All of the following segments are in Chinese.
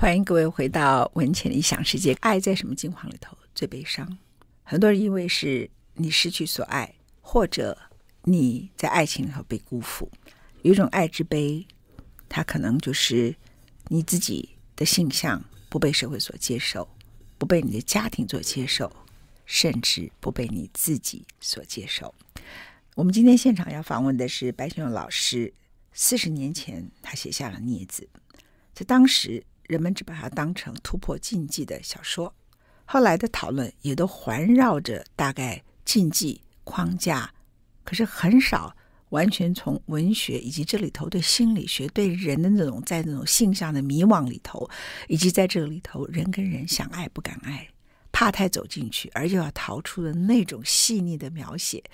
欢迎各位回到文浅理想世界。爱在什么境况里头最悲伤？很多人因为是你失去所爱，或者你在爱情里头被辜负，有一种爱之悲，它可能就是你自己的性向不被社会所接受，不被你的家庭所接受，甚至不被你自己所接受。我们今天现场要访问的是白先勇老师。四十年前，他写下了《孽子》，在当时。人们只把它当成突破禁忌的小说，后来的讨论也都环绕着大概禁忌框架，可是很少完全从文学以及这里头对心理学、对人的那种在那种性向的迷惘里头，以及在这里头人跟人想爱不敢爱，怕太走进去而又要逃出的那种细腻的描写。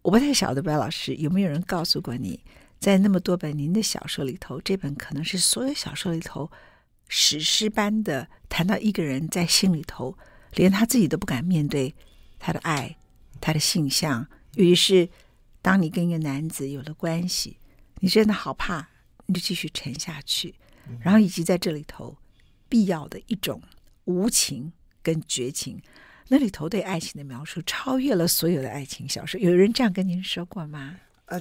我不太晓得白老师有没有人告诉过你，在那么多本您的小说里头，这本可能是所有小说里头。史诗般的谈到一个人在心里头，连他自己都不敢面对他的爱，他的性向。于是，当你跟一个男子有了关系，你真的好怕，你就继续沉下去。然后，以及在这里头必要的一种无情跟绝情，那里头对爱情的描述超越了所有的爱情小说。有人这样跟您说过吗？啊，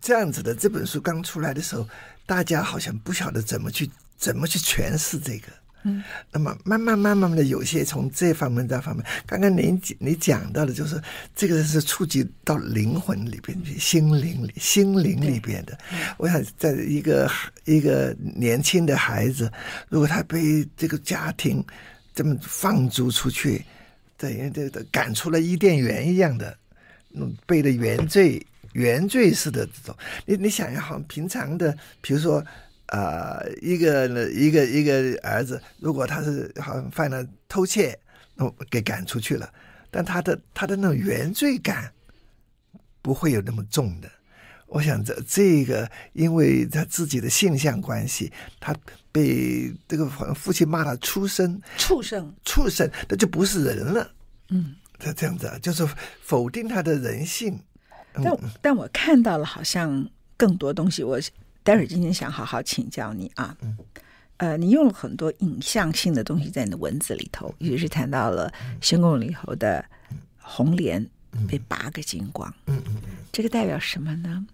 这样子的这本书刚出来的时候，大家好像不晓得怎么去。怎么去诠释这个？嗯，那么慢慢慢慢的，有些从这方面、这方面，刚刚您你讲到的，就是这个是触及到灵魂里边去，心灵里、心灵里边的。我想，在一个一个年轻的孩子，如果他被这个家庭这么放逐出去，等于这个赶出了伊甸园一样的，嗯，背的原罪、原罪似的这种。你你想一下，好像平常的，比如说。啊、一个一个一个儿子，如果他是好像犯了偷窃，那给赶出去了，但他的他的那种原罪感不会有那么重的。我想这这个，因为他自己的性向关系，他被这个父亲骂他畜生，畜生，畜生，那就不是人了。嗯，他这样子，就是否定他的人性。但、但我看到了，好像更多东西我。待会儿今天想好好请教你啊，嗯，呃，你用了很多影像性的东西在你的文字里头，尤其是谈到了行宫里头的红莲被拔个精光，嗯嗯，这个代表什么呢？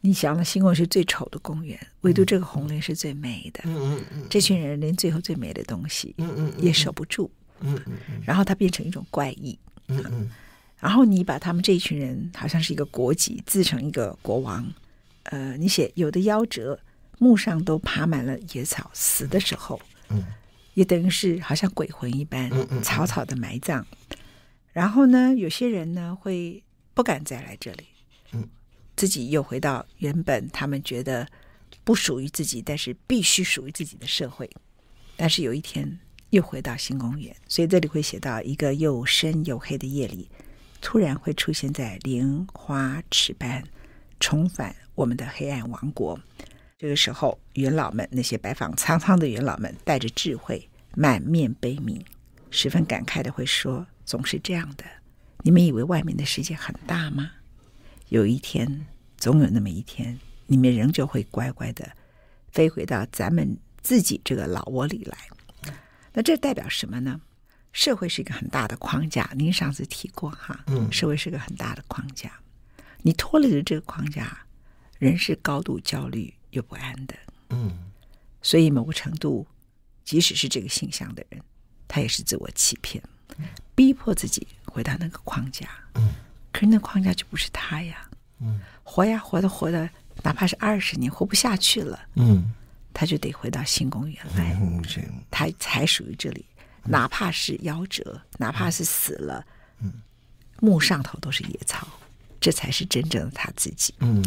你想了，新宫是最丑的公园，唯独这个红莲是最美的，嗯嗯，这群人连最后最美的东西，嗯嗯，也守不住，嗯嗯，然后它变成一种怪异，嗯嗯，然后你把他们这一群人好像是一个国籍，自成一个国王。呃，你写有的夭折，墓上都爬满了野草，死的时候，嗯，也等于是好像鬼魂一般，草草的埋葬。然后呢，有些人呢会不敢再来这里，嗯，自己又回到原本他们觉得不属于自己，但是必须属于自己的社会。但是有一天又回到新公园，所以这里会写到一个又深又黑的夜里，突然会出现在莲花池畔。重返我们的黑暗王国。这个时候，元老们那些白发苍苍的元老们，带着智慧，满面悲悯，十分感慨的会说：“总是这样的。你们以为外面的世界很大吗？有一天，总有那么一天，你们仍旧会乖乖的飞回到咱们自己这个老窝里来。那这代表什么呢？社会是一个很大的框架。您上次提过哈，嗯，社会是个很大的框架。”你脱离了这个框架，人是高度焦虑又不安的。嗯，所以某个程度，即使是这个性向的人，他也是自我欺骗，逼迫自己回到那个框架。嗯，可是那框架就不是他呀。嗯，活呀，活的活的，哪怕是二十年，活不下去了。嗯，他就得回到新公园来。嗯，他才属于这里。哪怕是夭折，哪怕是死了，嗯，墓上头都是野草。这才是真正的他自己。嗯，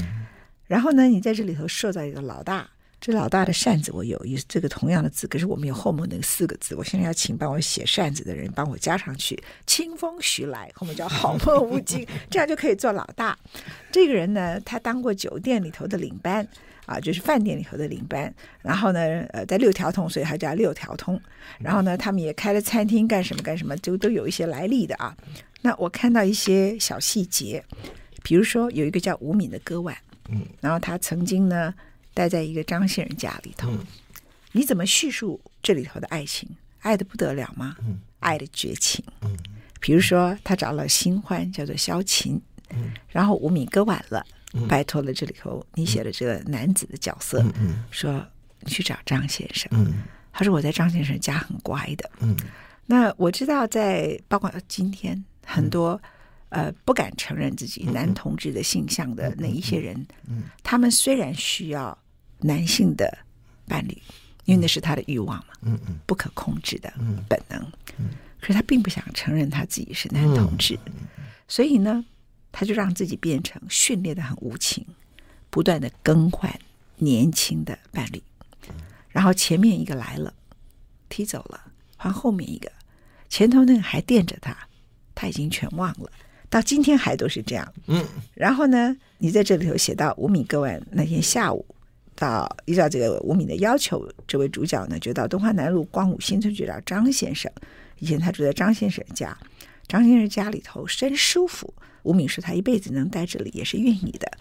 然后呢，你在这里头塑造一个老大，这老大的扇子我有，有这个同样的字，可是我们有后面那个四个字。我现在要请帮我写扇子的人帮我加上去，清风徐来，后面叫好梦无尽，这样就可以做老大。这个人呢，他当过酒店里头的领班啊，就是饭店里头的领班。然后呢，呃，在六条通，所以他叫六条通。然后呢，他们也开了餐厅，干什么干什么，就都有一些来历的啊。那我看到一些小细节。比如说，有一个叫吴敏的歌腕，嗯，然后他曾经呢待在一个张先生家里头，嗯，你怎么叙述这里头的爱情？爱得不得了吗？嗯，爱的绝情。嗯，比如说他找了新欢，叫做萧琴。嗯，然后吴敏割腕了，嗯、拜托了这里头你写的这个男子的角色，嗯嗯、说你去找张先生。嗯，他说我在张先生家很乖的。嗯，那我知道在包括今天很多、嗯、呃不敢承认自己男同志的性向的那一些人，他们虽然需要男性的伴侣，因为那是他的欲望嘛，嗯嗯，不可控制的嗯本能，嗯，可是他并不想承认他自己是男同志，嗯所以呢。他就让自己变成训练的很无情，不断的更换年轻的伴侣，然后前面一个来了，踢走了，换后面一个，前头那个还惦着他，他已经全忘了，到今天还都是这样。嗯，然后呢，你在这里头写到吴敏割腕那天下午，到依照这个吴敏的要求，这位主角呢就到东华南路光武新村去找张先生，以前他住在张先生家，张先生家里头真舒服。吴敏说：“他一辈子能待这里也是愿意的。”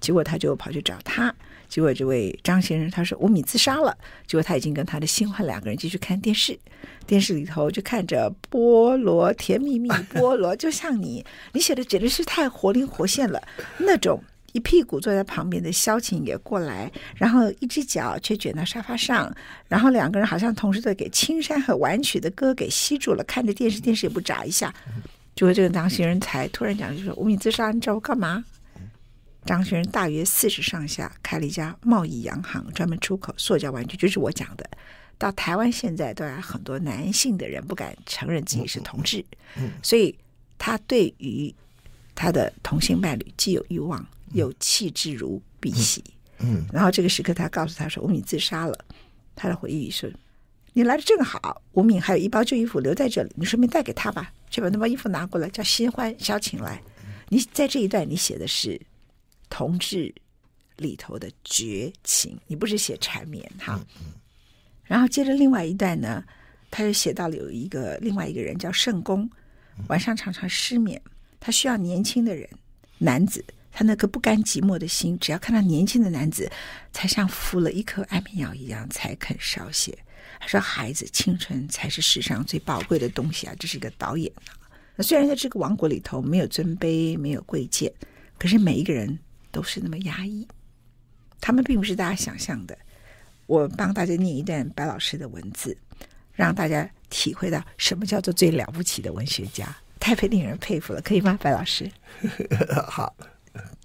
结果他就跑去找他。结果这位张先生他说：“吴敏自杀了。”结果他已经跟他的新欢两个人继续看电视，电视里头就看着菠萝甜蜜蜜菠萝，就像你 你写的简直是太活灵活现了。那种一屁股坐在旁边的萧琴也过来，然后一只脚却卷到沙发上，然后两个人好像同时在给青山和晚曲的歌给吸住了，看着电视，电视也不眨一下。就这个张先生才突然讲，就说吴敏自杀，你找我干嘛？张学仁大约四十上下，开了一家贸易洋行，专门出口塑胶玩具，就是我讲的。到台湾现在都有很多男性的人不敢承认自己是同志，嗯所以他对于他的同性伴侣既有欲望，又弃之如敝屣。嗯，然后这个时刻，他告诉他说吴敏自杀了。他的回忆是。你来的正好，吴敏还有一包旧衣服留在这里，你顺便带给他吧。去把那包衣服拿过来，叫新欢萧琴来。你在这一段，你写的是同志里头的绝情，你不是写缠绵哈。然后接着另外一段呢，他又写到了有一个另外一个人叫圣公，晚上常常失眠，他需要年轻的人，男子，他那个不甘寂寞的心，只要看到年轻的男子，才像服了一颗安眠药一样，才肯稍歇。他说：“孩子，青春才是世上最宝贵的东西啊！”这是一个导演啊。那虽然在这个王国里头没有尊卑，没有贵贱，可是每一个人都是那么压抑。他们并不是大家想象的。我帮大家念一段白老师的文字，让大家体会到什么叫做最了不起的文学家，太令人佩服了，可以吗？白老师，好。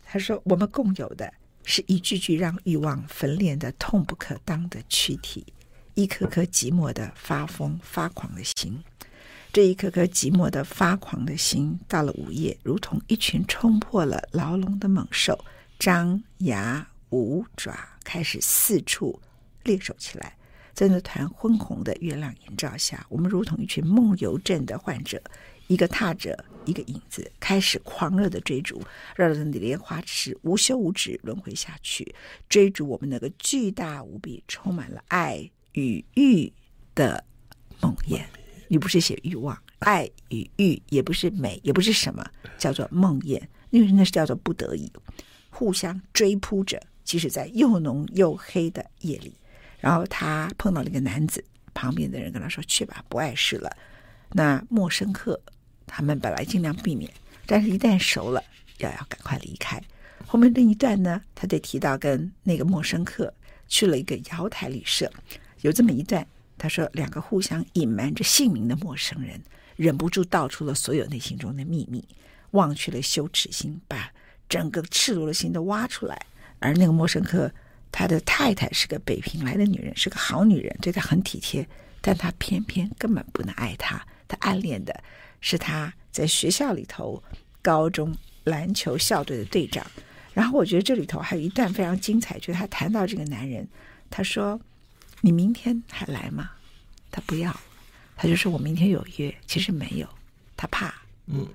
他说：“我们共有的是一句句让欲望焚炼的痛不可当的躯体。”一颗颗寂寞的发疯发狂的心，这一颗颗寂寞的发狂的心，到了午夜，如同一群冲破了牢笼的猛兽，张牙舞爪，开始四处猎手起来。在那团昏红的月亮映照下，我们如同一群梦游症的患者，一个踏着一个影子，开始狂热的追逐，绕着那莲花池无休无止轮回下去，追逐我们那个巨大无比、充满了爱。与欲的梦魇，你不是写欲望，爱与欲也不是美，也不是什么，叫做梦魇，因为那是叫做不得已，互相追扑着，即使在又浓又黑的夜里。然后他碰到了一个男子，旁边的人跟他说：“去吧，不碍事了。”那陌生客，他们本来尽量避免，但是一旦熟了，要要赶快离开。后面那一段呢，他得提到跟那个陌生客去了一个瑶台旅社。有这么一段，他说：“两个互相隐瞒着姓名的陌生人，忍不住道出了所有内心中的秘密，忘去了羞耻心，把整个赤裸的心都挖出来。而那个莫生客，他的太太是个北平来的女人，是个好女人，对他很体贴，但他偏偏根本不能爱她。他暗恋的是他在学校里头高中篮球校队的队长。然后我觉得这里头还有一段非常精彩，就是他谈到这个男人，他说。”你明天还来吗？他不要，他就说我明天有约，其实没有，他怕。嗯，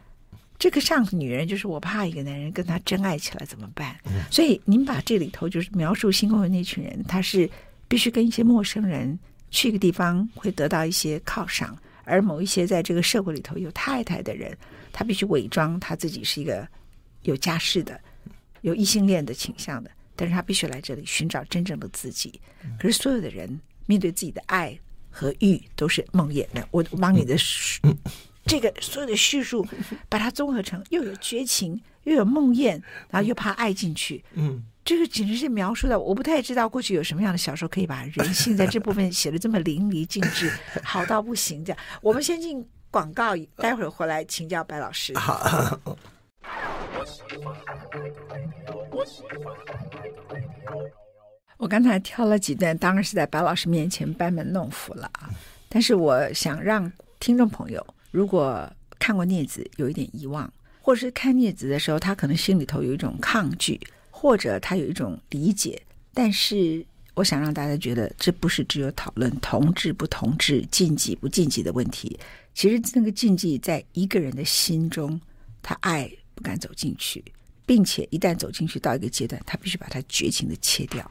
这个上女人，就是我怕一个男人跟她真爱起来怎么办？嗯，所以您把这里头就是描述新公园那群人，他是必须跟一些陌生人去一个地方，会得到一些犒赏，而某一些在这个社会里头有太太的人，他必须伪装他自己是一个有家室的、有异性恋的倾向的。但是他必须来这里寻找真正的自己，可是所有的人面对自己的爱和欲都是梦魇的。我帮你的 这个所有的叙述，把它综合成又有绝情，又有梦魇，然后又怕爱进去。嗯，这个简直是描述的，我不太知道过去有什么样的小说可以把人性在这部分写的这么淋漓尽致，好到不行。这样，我们先进广告，待会儿回来请教白老师。好。我刚才挑了几段，当然是在白老师面前班门弄斧了啊。但是我想让听众朋友，如果看过《孽子》有一点遗忘，或者是看《孽子》的时候，他可能心里头有一种抗拒，或者他有一种理解。但是我想让大家觉得，这不是只有讨论同志不同志、禁忌不禁忌的问题。其实那个禁忌在一个人的心中，他爱不敢走进去。并且一旦走进去到一个阶段，他必须把它绝情的切掉。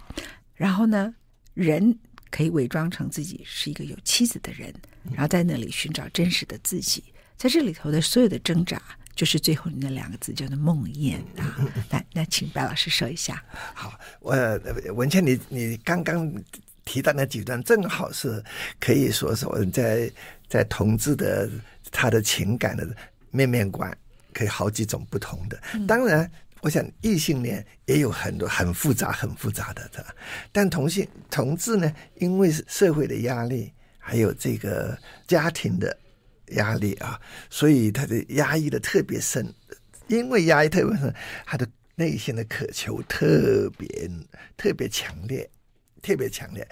然后呢，人可以伪装成自己是一个有妻子的人，然后在那里寻找真实的自己。在这里头的所有的挣扎，就是最后那两个字叫做梦魇啊。那那请白老师说一下。好，我文倩，你你刚刚提到那几段，正好是可以说是我在在同志的他的情感的面面观，可以好几种不同的。当然。我想异性恋也有很多很复杂、很复杂的，但同性同志呢，因为社会的压力，还有这个家庭的压力啊，所以他的压抑的特别深。因为压抑特别深，他的内心的渴求特别特别强烈，特别强烈，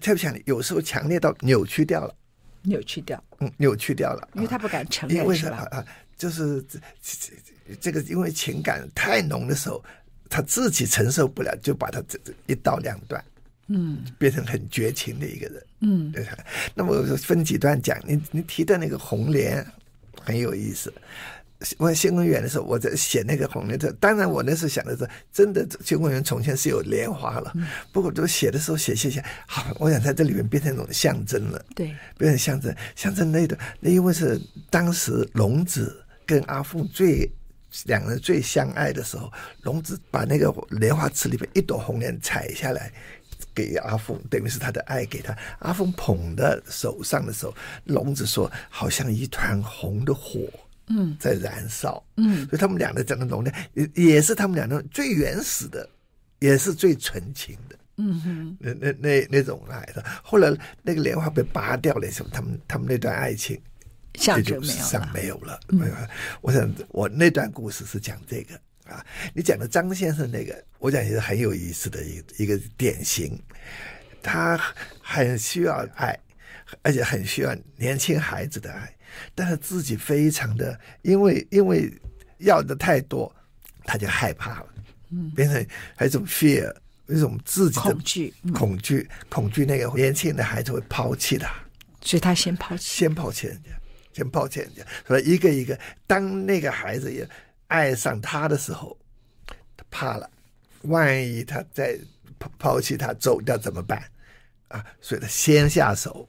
特别强烈，有时候强烈到扭曲掉了，扭曲掉，嗯，扭曲掉了，因为他不敢承认，是吧？啊，就是这这。这个因为情感太浓的时候，他自己承受不了，就把他这这一刀两断，嗯，变成很绝情的一个人，嗯，那么分几段讲，你你提的那个红莲很有意思。我新公园的时候，我在写那个红莲的，当然我那时候想的是，真的新公园从前是有莲花了，不过都写的时候写写写，好，我想在这里面变成一种象征了，对，变成象征，象征那个，那因为是当时龙子跟阿凤最。两个人最相爱的时候，龙子把那个莲花池里面一朵红莲采下来，给阿凤，等于是他的爱给他。阿凤捧在手上的时候，龙子说，好像一团红的火，嗯，在燃烧，嗯，所以他们两个讲的浓烈，也也是他们两个最原始的，也是最纯情的，嗯哼，那那那那种爱的。后来那个莲花被拔掉了，什么？他们他们那段爱情。这就世上没有了。没有了。我想我那段故事是讲这个啊。你讲的张先生那个，我讲也是很有意思的一一个典型。他很需要爱，而且很需要年轻孩子的爱，但是自己非常的，因为因为要的太多，他就害怕了，嗯，变成还有一种 fear，一种自己的恐惧，恐惧，恐惧那个年轻的孩子会抛弃他，所以他先抛弃，先抛弃人家。先抱歉，所以一个一个，当那个孩子也爱上他的时候，他怕了，万一他再抛弃他走掉怎么办？啊，所以他先下手，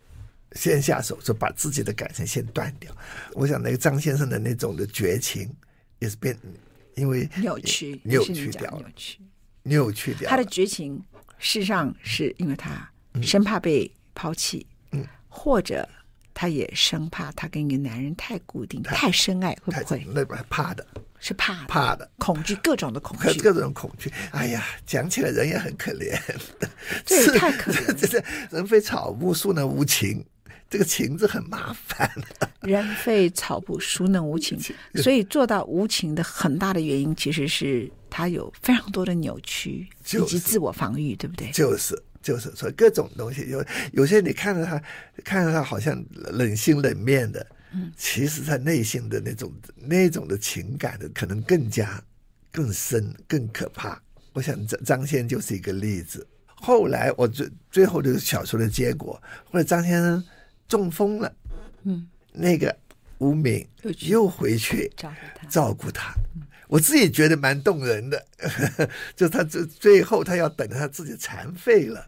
先下手就把自己的感情先断掉。我想那个张先生的那种的绝情也是变，因为扭曲，扭曲掉了，扭曲，扭曲掉。他的绝情事实上是因为他生怕被抛弃，嗯，或者。他也生怕她跟一个男人太固定、太深爱，会不会？那怕的，是怕的怕的，恐惧，各种的恐惧，各种恐惧。哎呀，讲起来人也很可怜，这也太可怜了。这是人非草木，孰能无情？这个情字很麻烦。人非草木，孰能无情？所以做到无情的很大的原因，其实是他有非常多的扭曲以及自我防御，对不对？就是。就是说各种东西，有有些你看着他，看着他好像冷心冷面的，嗯，其实他内心的那种那种的情感的可能更加更深更可怕。我想张张先就是一个例子。后来我最最后这个小说的结果，后来张先生中风了，嗯，那个吴敏又回去照顾他，照顾他。我自己觉得蛮动人的，就他最最后他要等他自己残废了。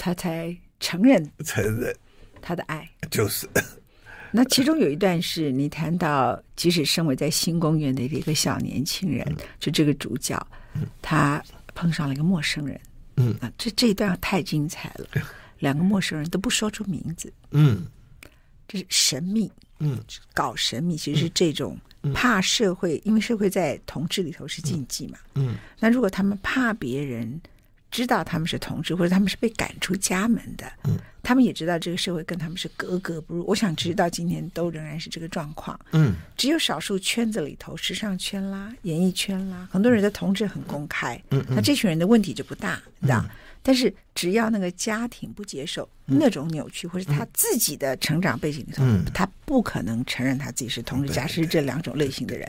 他才承认承认。他的爱，就是。那其中有一段是你谈到，即使身为在新公园的一个小年轻人，嗯、就这个主角，他碰上了一个陌生人，嗯。啊，这这一段太精彩了。两个陌生人都不说出名字，嗯，这是神秘，嗯，搞神秘其实是这种怕社会，因为社会在同志里头是禁忌嘛，嗯，那如果他们怕别人知道他们是同志，或者他们是被赶出家门的，嗯，他们也知道这个社会跟他们是格格不入。我想直到今天都仍然是这个状况，嗯，只有少数圈子里头，时尚圈啦、演艺圈啦，很多人的同志很公开，嗯，那这群人的问题就不大，你知道。但是只要那个家庭不接受那种扭曲，或者他自己的成长背景里头，他不可能承认他自己是同志。假设是这两种类型的人，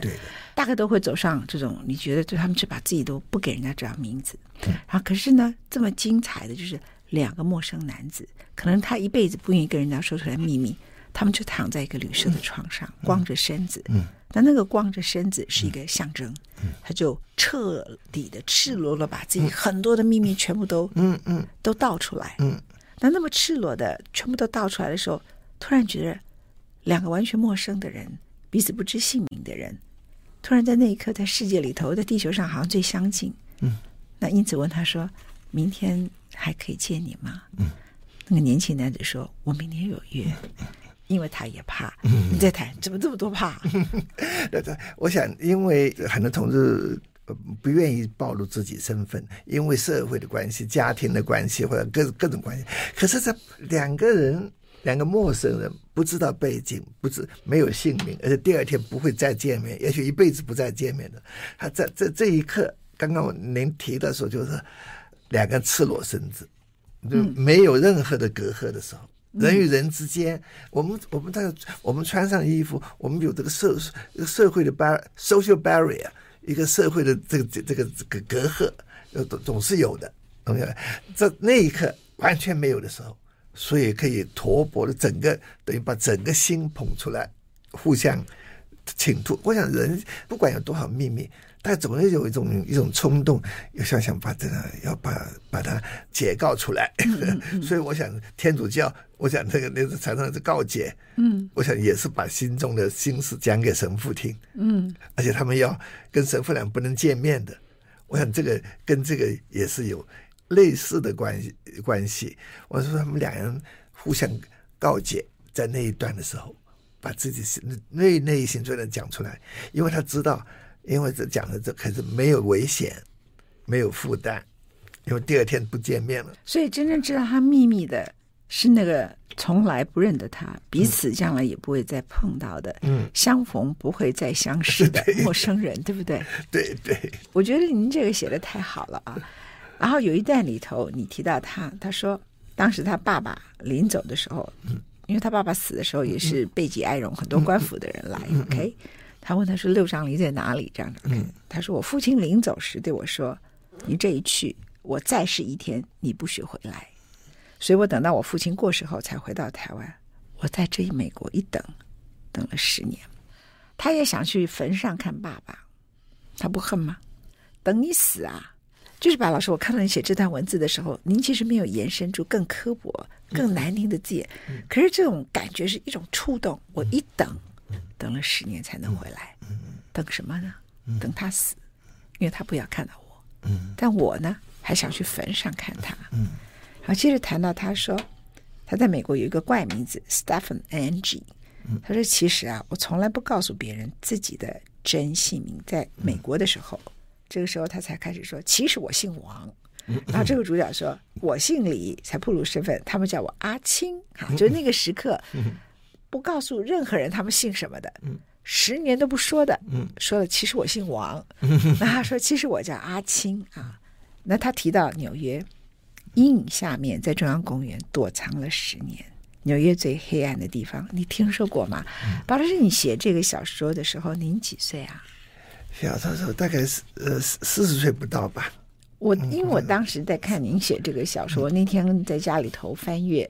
大概都会走上这种。你觉得，就他们就把自己都不给人家找名字，然后可是呢，这么精彩的就是两个陌生男子，可能他一辈子不愿意跟人家说出来秘密，他们就躺在一个旅社的床上，光着身子。嗯。那那个光着身子是一个象征，他就彻底的赤裸裸把自己很多的秘密全部都嗯嗯。都倒出来。嗯，那那么赤裸的全部都倒出来的时候，突然觉得两个完全陌生的人，彼此不知姓名的人，突然在那一刻在世界里头，在地球上好像最相近。嗯，那因此问他说：“明天还可以见你吗？”嗯，那个年轻男子说：“我明天有约。”因为他也怕，你在谈怎么这么多怕？对对，我想，因为很多同志不愿意暴露自己身份，因为社会的关系、家庭的关系或者各各种关系。可是这两个人，两个陌生人，不知道背景，不知没有姓名，而且第二天不会再见面，也许一辈子不再见面的。他在这这一刻，刚刚我您提的时候，就是两个赤裸身子，就没有任何的隔阂的时候。人与人之间，我们我们在我们穿上衣服，我们有这个社社会的 bar social barrier，一个社会的这个这个这个隔阂，总总是有的。OK，在那一刻完全没有的时候，所以可以托钵的整个等于把整个心捧出来，互相倾吐。我想人不管有多少秘密。但总是有一种一种冲动，要想想把这个要把把它解告出来。所以我想天主教，我想这个那个常常是告解，嗯，我想也是把心中的心事讲给神父听，嗯，而且他们要跟神父俩不能见面的，我想这个跟这个也是有类似的关系关系。我说他们两人互相告解，在那一段的时候，把自己心内内心最能讲出来，因为他知道。因为这讲的这可是没有危险，没有负担，因为第二天不见面了。所以真正知道他秘密的是那个从来不认得他，彼此将来也不会再碰到的，嗯，相逢不会再相识的 陌生人，对，对不对？对对。我觉得您这个写的太好了啊！然后有一段里头，你提到他，他说当时他爸爸临走的时候，嗯，因为他爸爸死的时候也是备极哀荣，很多官府的人来，OK。他问他说：“六张犁在哪里？”这样子，嗯，他说：“我父亲临走时对我说，你这一去，我再是一天，你不许回来。所以我等到我父亲过世后才回到台湾。我在这一美国一等，等了十年。他也想去坟上看爸爸，他不恨吗？等你死啊！就是白老师，我看到你写这段文字的时候，您其实没有延伸出更刻薄、更难听的字眼，可是这种感觉是一种触动。我一等。”等了十年才能回来，等什么呢？等他死，因为他不要看到我。但我呢，还想去坟上看他。然后接着谈到他说，他在美国有一个怪名字 Stephen Angie。他说：“其实啊，我从来不告诉别人自己的真姓名。在美国的时候，这个时候他才开始说，其实我姓王。然后这个主角说，我姓李，才暴露身份。他们叫我阿青。哈，就是那个时刻。”不告诉任何人他们姓什么的，嗯、十年都不说的，嗯、说了其实我姓王，嗯、那他说其实我叫阿青啊。那他提到纽约阴影下面，在中央公园躲藏了十年，纽约最黑暗的地方，你听说过吗？巴老师，你写这个小说的时候，您几岁啊？小说时候大概是呃四十岁不到吧。我因为我当时在看您写这个小说，嗯、那天在家里头翻阅，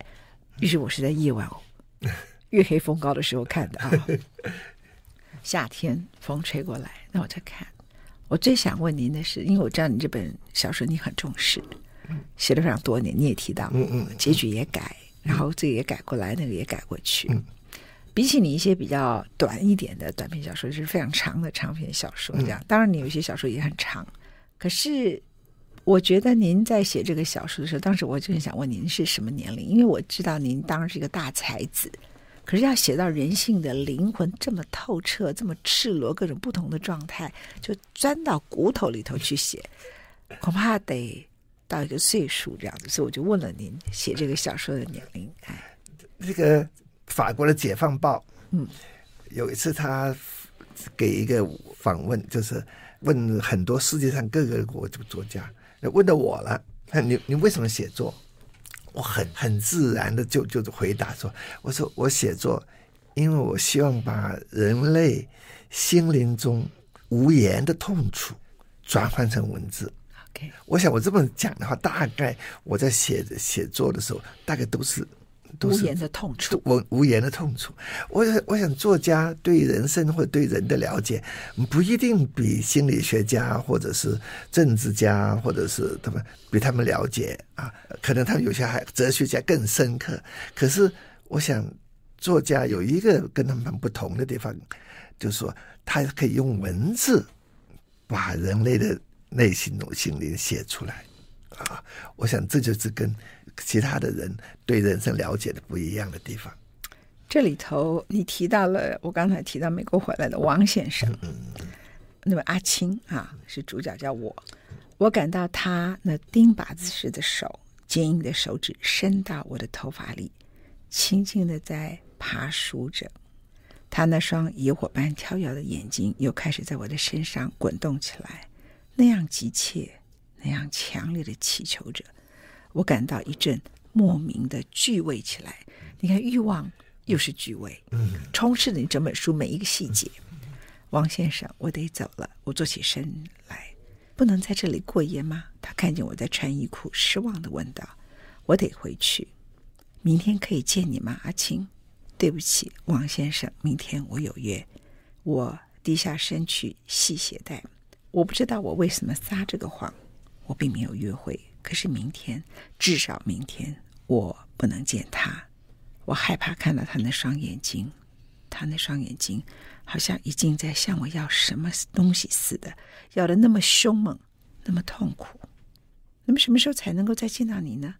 于是我是在夜晚哦。月黑风高的时候看的啊，夏天风吹过来，那我在看。我最想问您的是，因为我知道你这本小说你很重视，写了非常多年，你也提到，嗯嗯，结局也改，然后这个也改过来，那个也改过去。比起你一些比较短一点的短篇小说，就是非常长的长篇小说这样。当然，你有一些小说也很长，可是我觉得您在写这个小说的时候，当时我就很想问您是什么年龄，因为我知道您当然是一个大才子，可是要写到人性的灵魂这么透彻、这么赤裸、各种不同的状态，就钻到骨头里头去写，恐怕得到一个岁数这样子。所以我就问了您写这个小说的年龄。哎，这个法国的《解放报》，嗯，有一次他给一个访问，就是问很多世界上各个国的作家。问到我了，你你为什么写作？我很很自然的就就回答说：“我说我写作，因为我希望把人类心灵中无言的痛楚转换成文字。” OK，我想我这么讲的话，大概我在写写作的时候，大概都是。无言的痛处，无无言的痛处。我想，我想，作家对人生或对人的了解，不一定比心理学家或者是政治家或者是他们比他们了解啊。可能他们有些还哲学家更深刻。可是，我想，作家有一个跟他们不同的地方，就是说，他可以用文字把人类的内心、心灵写出来啊。我想，这就是跟。其他的人对人生了解的不一样的地方。这里头你提到了，我刚才提到美国回来的王先生，嗯，那么阿青啊是主角，叫我。我感到他那钉耙子似的手，坚硬的手指伸到我的头发里，轻轻的在爬梳着。他那双野火般跳跃的眼睛又开始在我的身上滚动起来，那样急切，那样强烈的祈求着。我感到一阵莫名的惧畏起来。你看，欲望又是惧畏，充斥着你整本书每一个细节。王先生，我得走了。我坐起身来，不能在这里过夜吗？他看见我在穿衣裤，失望的问道：“我得回去，明天可以见你吗？”阿青，对不起，王先生，明天我有约。我低下身去系鞋带。我不知道我为什么撒这个谎，我并没有约会。可是明天，至少明天，我不能见他。我害怕看到他那双眼睛，他那双眼睛好像已经在向我要什么东西似的，要得那么凶猛，那么痛苦。那么什么时候才能够再见到你呢？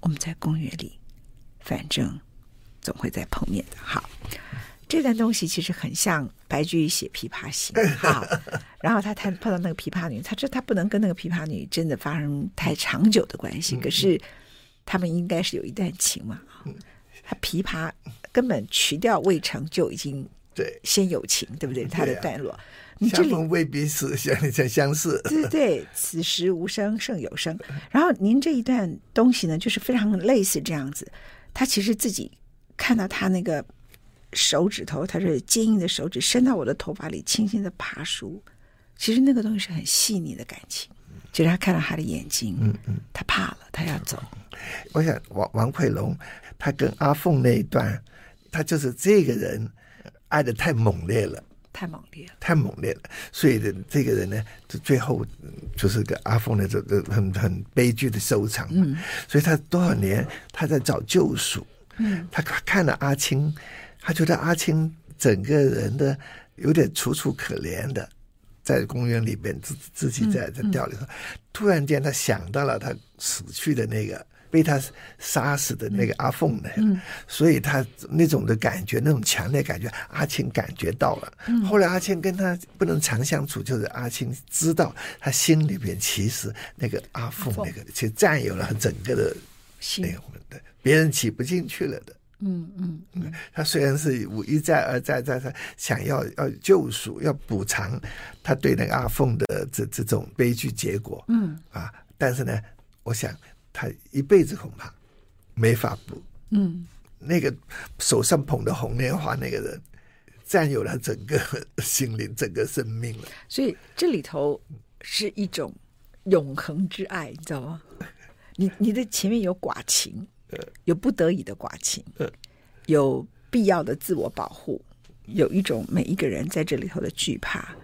我们在公园里，反正总会再碰面的。好。这段东西其实很像白居易写《琵琶行》哈，然后他他碰到那个琵琶女，他说他不能跟那个琵琶女真的发生太长久的关系，可是他们应该是有一段情嘛。他琵琶根本曲调未成就已经对先有情，对不对？他的段落，你这里未必是相 相相似。对对对，此时无声胜有声。然后您这一段东西呢，就是非常类似这样子。他其实自己看到他那个。手指头，他是坚硬的手指伸到我的头发里，轻轻的爬梳。其实那个东西是很细腻的感情。其实他看到他的眼睛，嗯嗯，他怕了，他要走。我想王王奎龙他跟阿凤那一段，他就是这个人爱的太猛烈了，太猛烈了，太猛烈了。所以的这个人呢，就最后就是跟阿凤的这个很很悲剧的收场。嗯，所以他多少年他在找救赎。嗯，他看了阿青。他觉得阿青整个人的有点楚楚可怜的，在公园里边自自己在在吊里头，突然间他想到了他死去的那个被他杀死的那个阿凤的，所以他那种的感觉，那种强烈感觉，阿青感觉到了。后来阿青跟他不能常相处，就是阿青知道他心里边其实那个阿凤那个其实占有了整个的那个的，别人挤不进去了的。嗯嗯嗯，他虽然是一再而再再再想要要救赎，要补偿他对那个阿凤的这这种悲剧结果，嗯啊，但是呢，我想他一辈子恐怕没法补。嗯，那个手上捧的红莲花那个人，占有了整个心灵、整个生命了。所以这里头是一种永恒之爱，你知道吗？你你的前面有寡情。有不得已的寡情，有必要的自我保护，有一种每一个人在这里头的惧怕，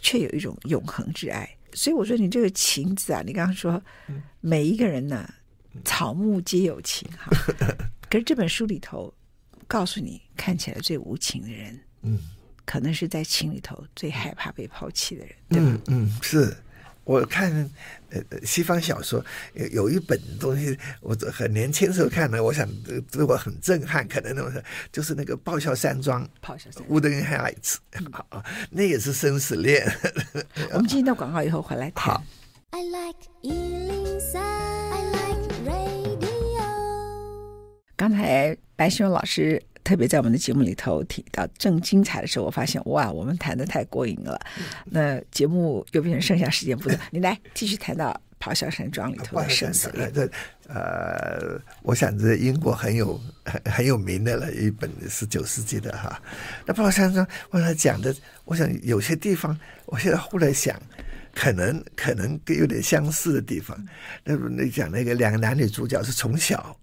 却有一种永恒之爱。所以我说，你这个情字啊，你刚刚说每一个人呢，草木皆有情哈。可是这本书里头告诉你，看起来最无情的人，嗯，可能是在情里头最害怕被抛弃的人，对吧？嗯，是。我看呃西方小说有有一本东西，我很年轻时候看的，我想对我很震撼，可能那种就是那个《爆笑山庄》，爆笑山庄，Wuthering Heights 啊，那也是生死恋。我们进到广告以后回来谈。好。I like 103, I like radio。刚才白先勇老师。特别在我们的节目里头提到正精彩的时候，我发现哇，我们谈的太过瘾了。那节目又变成剩下时间不多，你来继续谈到《咆哮山庄》里头的生死恋。这呃，我想这英国很有很很有名的了一本十九世纪的哈。那《咆哮山庄》我想讲的，我想有些地方，我现在后来想，可能可能跟有点相似的地方。那那讲那个两个男女主角是从小。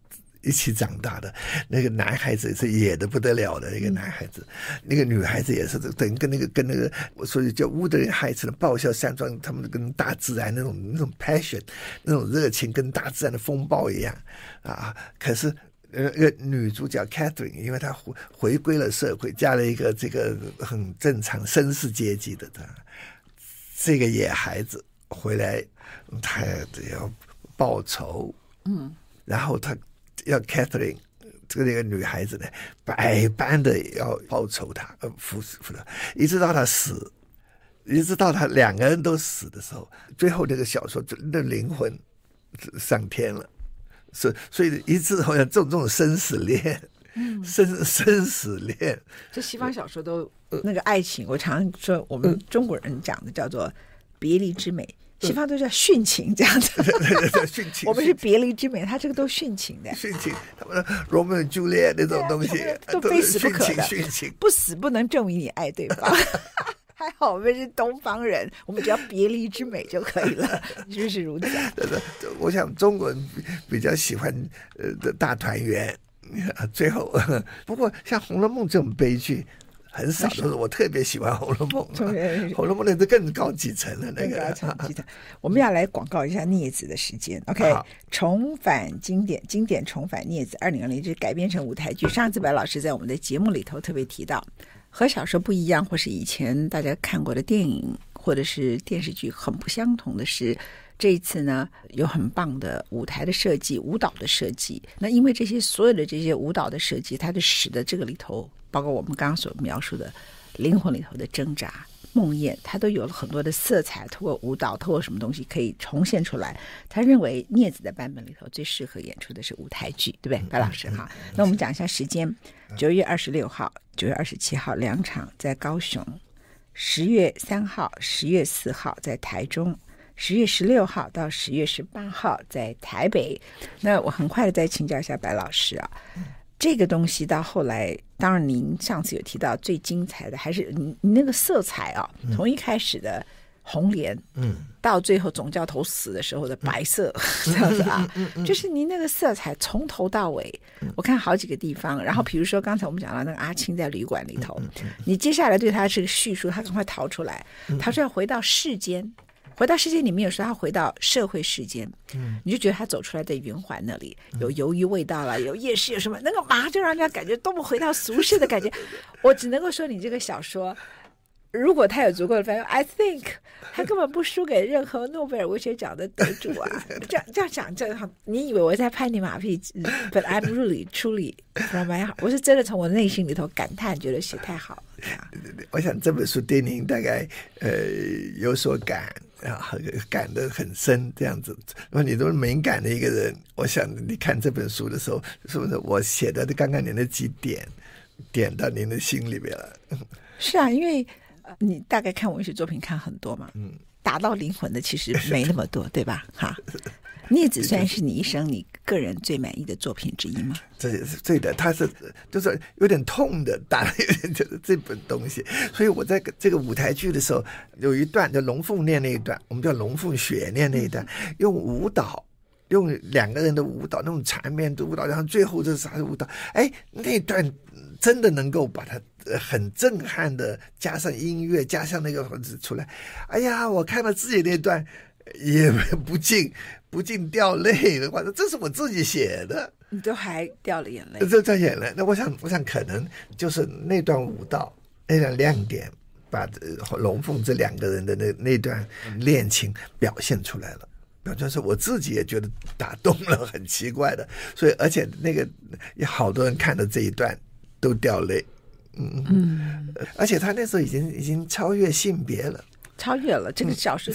一起长大的 那个男孩子是野的不得了的一个男孩子，那个女孩子也是等于跟那个跟那个所以叫乌德人孩子的爆笑山庄，他们跟大自然那种那种 passion，那种热情跟大自然的风暴一样啊。可是呃，那个女主角 Catherine，因为她回回归了社会，嫁了一个这个很正常绅士阶级的她，这个野孩子回来，他要报仇，嗯，然后他。要 Catherine 这个那个女孩子呢，百般的要报仇她，呃，服服了，一直到她死，一直到他两个人都死的时候，最后这个小说的灵魂上天了，所所以一直好像这种这种生死恋，嗯，生生死恋，这西方小说都那个爱情，我常说我们中国人讲的叫做别离之美。西方都叫殉情这样子，殉情。我们是别离之美，他这个都殉情的。殉情，他们罗密欧朱丽叶那种东西都非死不可的。殉情，不死不能证明你爱对方。还好我们是东方人，我们只要别离之美就可以了，是不是如此？我想中国人比较喜欢呃的大团圆，最后 不过像《红楼梦》这种悲剧。很少，都是我特别喜欢《红楼梦》。《红楼梦》那是更高几层的那个。几 层。我们要来广告一下《镊子》的时间。OK，重返经典，经典重返《镊子》。二零二零就是改编成舞台剧。上次白老师在我们的节目里头特别提到，和小说不一样，或是以前大家看过的电影或者是电视剧很不相同的是，这一次呢有很棒的舞台的设计、舞蹈的设计。那因为这些所有的这些舞蹈的设计，它就使得这个里头。包括我们刚刚所描述的灵魂里头的挣扎、梦魇，他都有了很多的色彩，通过舞蹈，透过什么东西可以重现出来。他认为镊子的版本里头最适合演出的是舞台剧，对不对，白老师哈？那我们讲一下时间：九月二十六号、九月二十七号两场在高雄，十月三号、十月四号在台中，十月十六号到十月十八号在台北。那我很快的再请教一下白老师啊。这个东西到后来，当然您上次有提到最精彩的还是你你那个色彩啊，从一开始的红莲，嗯，到最后总教头死的时候的白色，嗯、这样子啊，就是您那个色彩从头到尾，我看好几个地方，然后比如说刚才我们讲到那个阿青在旅馆里头，你接下来对他是个叙述，他赶快逃出来，他说要回到世间。回到世界里面，有时候他回到社会世间，嗯，你就觉得他走出来在圆环那里有鱿鱼味道了，有夜市，有什么那个马上就让人家感觉多么回到俗世的感觉。我只能够说，你这个小说，如果他有足够的翻译，I think 他根本不输给任何诺贝尔文学奖的得主啊。这样这样讲，这样你以为我在拍你马屁？But I'm really truly from my heart，我是真的从我内心里头感叹，觉得写太好了。我想这本书对您大概呃有所感。啊，感得很深，这样子。如果你都是敏感的一个人，我想你看这本书的时候，是不是我写的刚刚您的几点，点到您的心里边了？是啊，因为你大概看文学作品看很多嘛，嗯，打到灵魂的其实没那么多，对吧？哈。镊子算是你一生你个人最满意的作品之一吗？这也是对的，他是就是有点痛的，打了这本东西。所以我在这个舞台剧的时候，有一段叫龙凤恋那一段，我们叫龙凤雪恋那一段，用舞蹈，用两个人的舞蹈，那种缠绵的舞蹈，然后最后这是啥的舞蹈？哎，那段真的能够把它很震撼的加上音乐，加上那个出来。哎呀，我看到自己那段也不禁。不禁掉泪的话，这是我自己写的，你都还掉了眼泪，这掉眼泪。那我想，我想可能就是那段舞蹈那段亮点，把呃龙凤这两个人的那那段恋情表现出来了。表现是我自己也觉得打动了，很奇怪的。所以，而且那个有好多人看到这一段都掉泪。嗯嗯，而且他那时候已经已经超越性别了，超越了这个小说。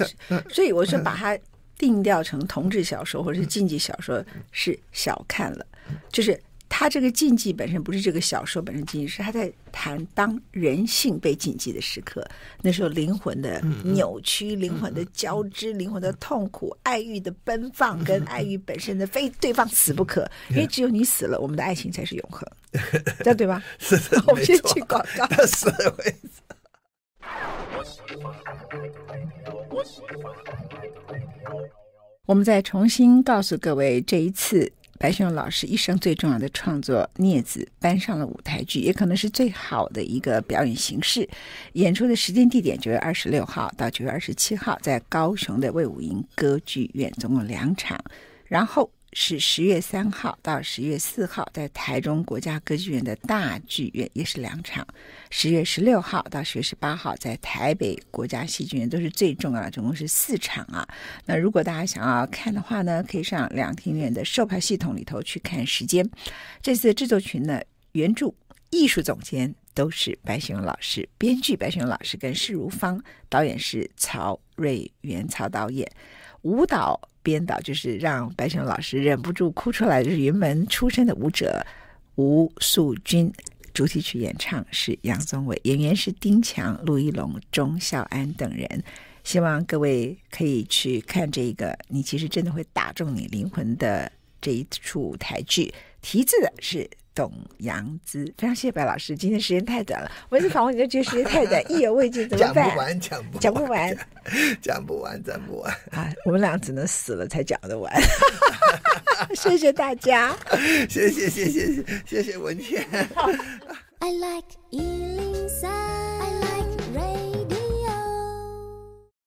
所以我就把它定调成同志小说或者是禁忌小说是小看了，就是。他这个禁忌本身不是这个小说本身禁忌，是他在谈当人性被禁忌的时刻，那时候灵魂的扭曲、灵魂的交织、灵魂的痛苦、爱欲的奔放，跟爱欲本身的非对方死不可，因为只有你死了，我们的爱情才是永恒，这样对吧？是的，我们先去广告。是的，我们再重新告诉各位，这一次。白熊老师一生最重要的创作《镊子》搬上了舞台剧，也可能是最好的一个表演形式。演出的时间地点九月二十六号到九月二十七号，在高雄的魏武营歌剧院，总共两场。然后。是十月三号到十月四号，在台中国家歌剧院的大剧院也是两场；十月十六号到十月十八号，在台北国家戏剧院都是最重要的，总共是四场啊。那如果大家想要看的话呢，可以上两厅院的售票系统里头去看时间。这次制作群呢，原著、艺术总监都是白先勇老师，编剧白先勇老师跟施如芳，导演是曹瑞元曹导演，舞蹈。编导就是让白熊老师忍不住哭出来，就是云门出身的舞者吴素君。主题曲演唱是杨宗纬，演员是丁强、陆一龙、钟孝安等人。希望各位可以去看这个，你其实真的会打中你灵魂的这一出舞台剧。题字的是。董阳姿，非常谢谢白老师。今天时间太短了，我一次访问你就觉得时间太短，意犹未尽，怎么办？讲不完，讲不 讲不完，讲不完，讲不完啊！我们俩只能死了才讲得完。谢谢大家，谢谢谢谢谢谢文倩。I like